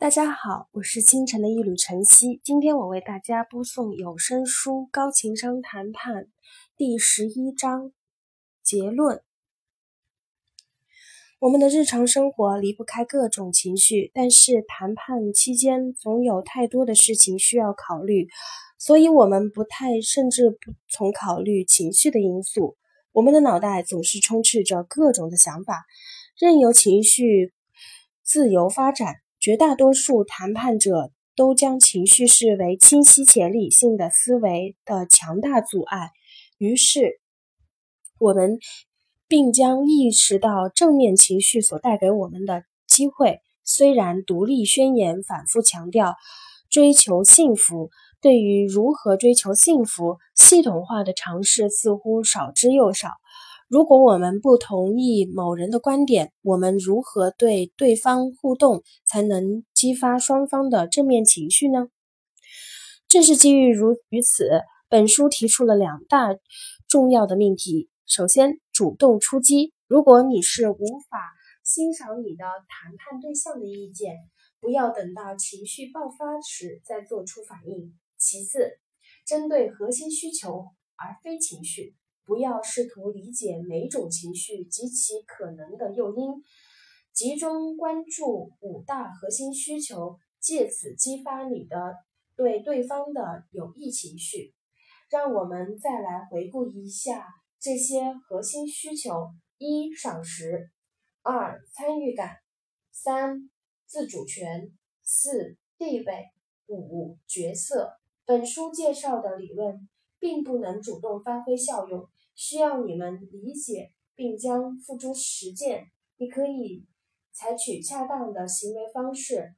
大家好，我是清晨的一缕晨曦。今天我为大家播送有声书《高情商谈判》第十一章结论。我们的日常生活离不开各种情绪，但是谈判期间总有太多的事情需要考虑，所以我们不太甚至不从考虑情绪的因素。我们的脑袋总是充斥着各种的想法，任由情绪自由发展。绝大多数谈判者都将情绪视为清晰且理性的思维的强大阻碍，于是我们并将意识到正面情绪所带给我们的机会。虽然独立宣言反复强调追求幸福，对于如何追求幸福，系统化的尝试似乎少之又少。如果我们不同意某人的观点，我们如何对对方互动才能激发双方的正面情绪呢？正是基于如于此，本书提出了两大重要的命题。首先，主动出击。如果你是无法欣赏你的谈判对象的意见，不要等到情绪爆发时再做出反应。其次，针对核心需求而非情绪。不要试图理解每种情绪及其可能的诱因，集中关注五大核心需求，借此激发你的对对方的有益情绪。让我们再来回顾一下这些核心需求：一、赏识；二、参与感；三、自主权；四、地位；五、角色。本书介绍的理论并不能主动发挥效用。需要你们理解并将付诸实践。你可以采取恰当的行为方式，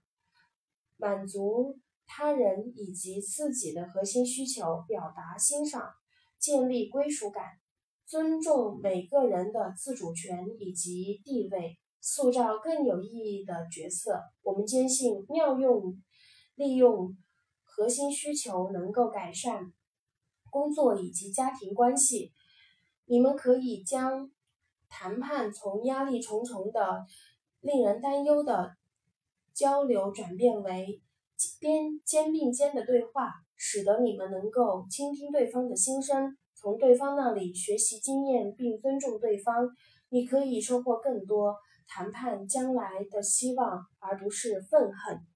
满足他人以及自己的核心需求，表达欣赏，建立归属感，尊重每个人的自主权以及地位，塑造更有意义的角色。我们坚信，妙用利用核心需求能够改善工作以及家庭关系。你们可以将谈判从压力重重的、令人担忧的交流转变为肩肩并肩的对话，使得你们能够倾听对方的心声，从对方那里学习经验并尊重对方。你可以收获更多谈判将来的希望，而不是愤恨。